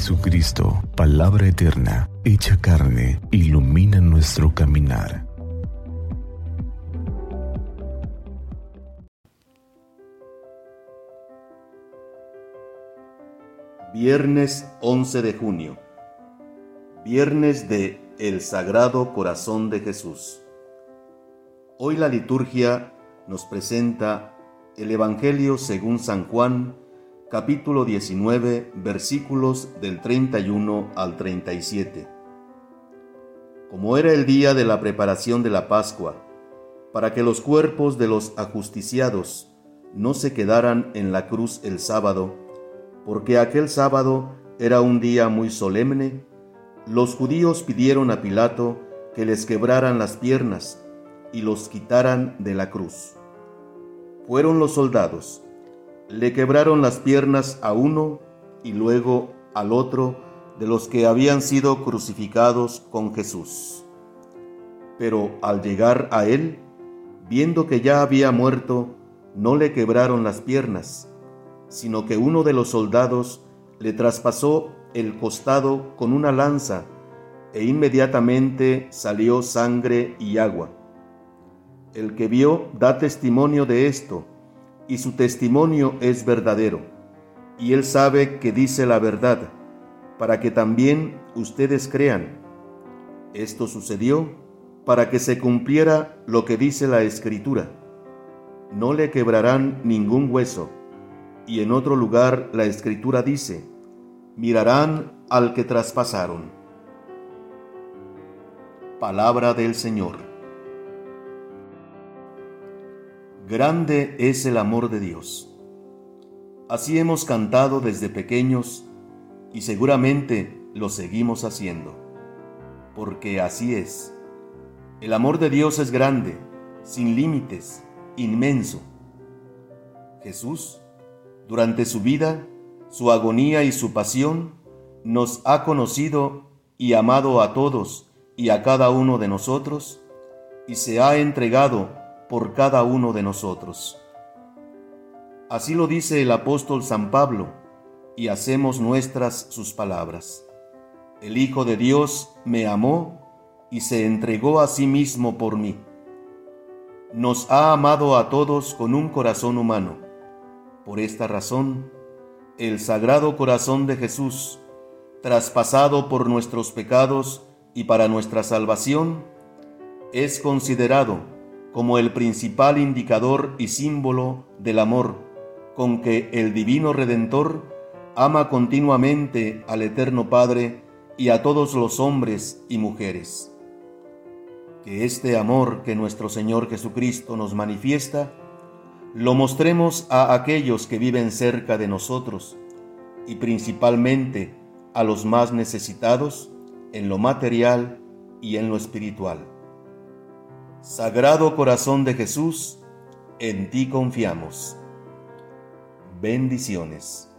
Jesucristo, palabra eterna, hecha carne, ilumina nuestro caminar. Viernes 11 de junio. Viernes de El Sagrado Corazón de Jesús. Hoy la liturgia nos presenta el Evangelio según San Juan, capítulo 19, versículos del 31 al 37. Como era el día de la preparación de la Pascua, para que los cuerpos de los ajusticiados no se quedaran en la cruz el sábado, porque aquel sábado era un día muy solemne, los judíos pidieron a Pilato que les quebraran las piernas y los quitaran de la cruz. Fueron los soldados, le quebraron las piernas a uno y luego al otro de los que habían sido crucificados con Jesús. Pero al llegar a él, viendo que ya había muerto, no le quebraron las piernas, sino que uno de los soldados le traspasó el costado con una lanza, e inmediatamente salió sangre y agua. El que vio da testimonio de esto, y su testimonio es verdadero, y él sabe que dice la verdad, para que también ustedes crean. Esto sucedió para que se cumpliera lo que dice la Escritura. No le quebrarán ningún hueso. Y en otro lugar la Escritura dice, mirarán al que traspasaron. Palabra del Señor. Grande es el amor de Dios. Así hemos cantado desde pequeños y seguramente lo seguimos haciendo, porque así es. El amor de Dios es grande, sin límites, inmenso. Jesús, durante su vida, su agonía y su pasión, nos ha conocido y amado a todos y a cada uno de nosotros, y se ha entregado por cada uno de nosotros. Así lo dice el apóstol San Pablo, y hacemos nuestras sus palabras. El Hijo de Dios me amó y se entregó a sí mismo por mí. Nos ha amado a todos con un corazón humano. Por esta razón, el Sagrado Corazón de Jesús, traspasado por nuestros pecados y para nuestra salvación, es considerado como el principal indicador y símbolo del amor con que el Divino Redentor ama continuamente al Eterno Padre y a todos los hombres y mujeres. Que este amor que nuestro Señor Jesucristo nos manifiesta, lo mostremos a aquellos que viven cerca de nosotros y principalmente a los más necesitados en lo material y en lo espiritual. Sagrado Corazón de Jesús, en ti confiamos. Bendiciones.